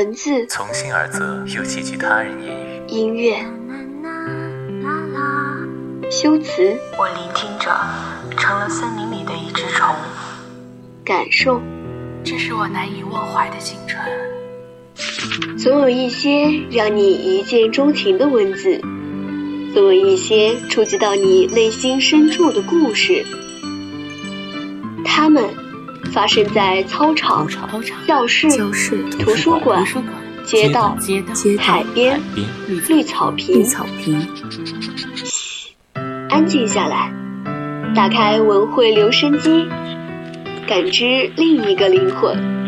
文字从心而泽，又寄居他人言语。音乐，修辞，我聆听着，成了森林里的一只虫。感受，这是我难以忘怀的青春。总有一些让你一见钟情的文字，总有一些触及到你内心深处的故事。他们发生在操场、教室、图书馆、街道、海边、绿草坪。嘘，安静下来，打开文汇留声机，感知另一个灵魂。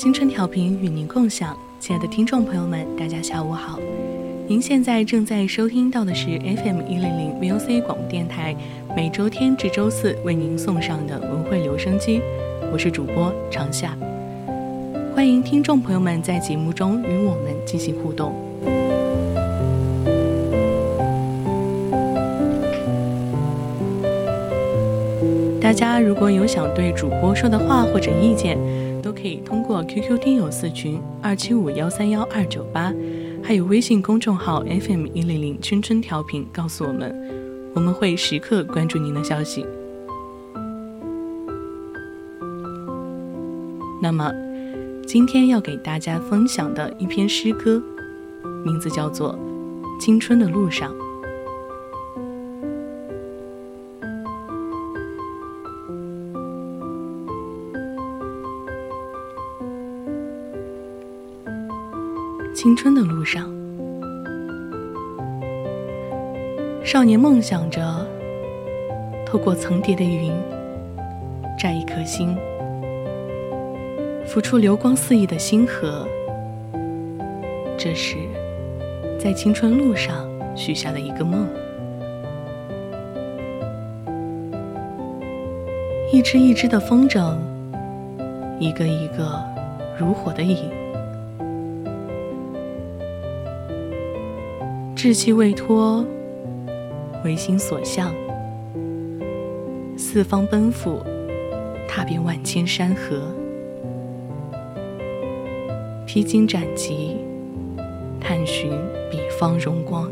青春调频与您共享，亲爱的听众朋友们，大家下午好。您现在正在收听到的是 FM 一零零 VOC 广播电台，每周天至周四为您送上的文汇留声机，我是主播长夏。欢迎听众朋友们在节目中与我们进行互动。大家如果有想对主播说的话或者意见，可以通过 QQ 听友四群二七五幺三幺二九八，还有微信公众号 FM 一零零春春调频告诉我们，我们会时刻关注您的消息。那么，今天要给大家分享的一篇诗歌，名字叫做《青春的路上》。青春的路上，少年梦想着透过层叠的云摘一颗星，浮出流光四溢的星河。这是在青春路上许下的一个梦，一只一只的风筝，一个一个如火的影。志气未脱，唯心所向，四方奔赴，踏遍万千山河，披荆斩棘，探寻彼方荣光。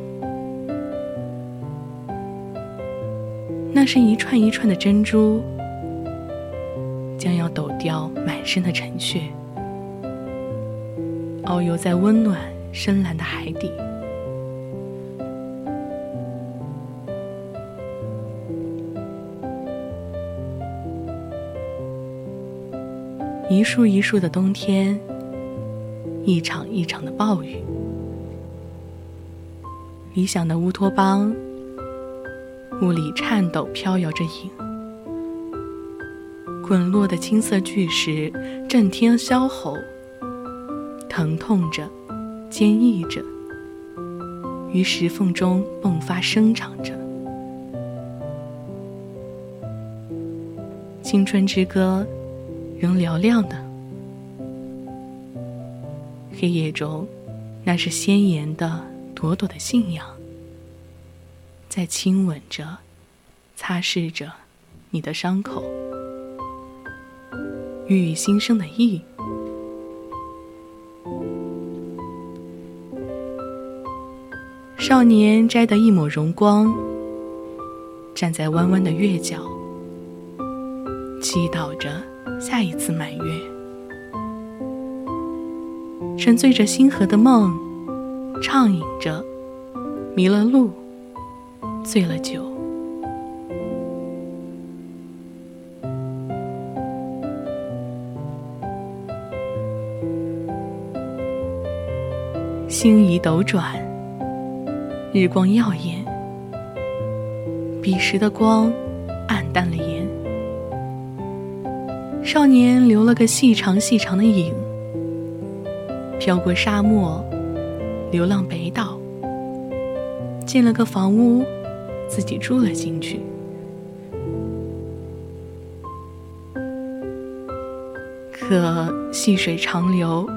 那是一串一串的珍珠，将要抖掉满身的尘屑，遨游在温暖深蓝的海底。一树一树的冬天，一场一场的暴雨。理想的乌托邦，雾里颤抖飘摇着影，滚落的青色巨石震天啸吼，疼痛着，坚毅着，于石缝中迸发生长着。青春之歌。仍嘹亮的黑夜中，那是鲜艳的朵朵的信仰，在亲吻着、擦拭着你的伤口，寓意新生的意。少年摘得一抹荣光，站在弯弯的月角，祈祷着。下一次满月，沉醉着星河的梦，畅饮着，迷了路，醉了酒。星移斗转，日光耀眼，彼时的光暗淡了眼。少年留了个细长细长的影，飘过沙漠，流浪北岛，建了个房屋，自己住了进去。可细水长流，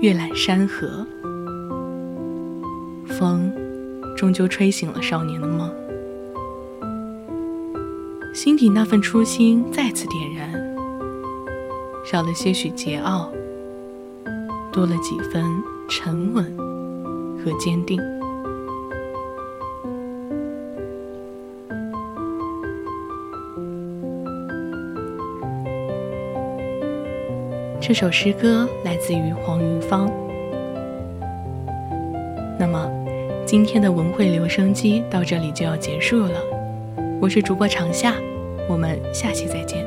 月揽山河，风终究吹醒了少年的梦，心底那份初心再次点燃，少了些许桀骜，多了几分沉稳和坚定。这首诗歌来自于黄云芳。那么，今天的文汇留声机到这里就要结束了。我是主播长夏，我们下期再见。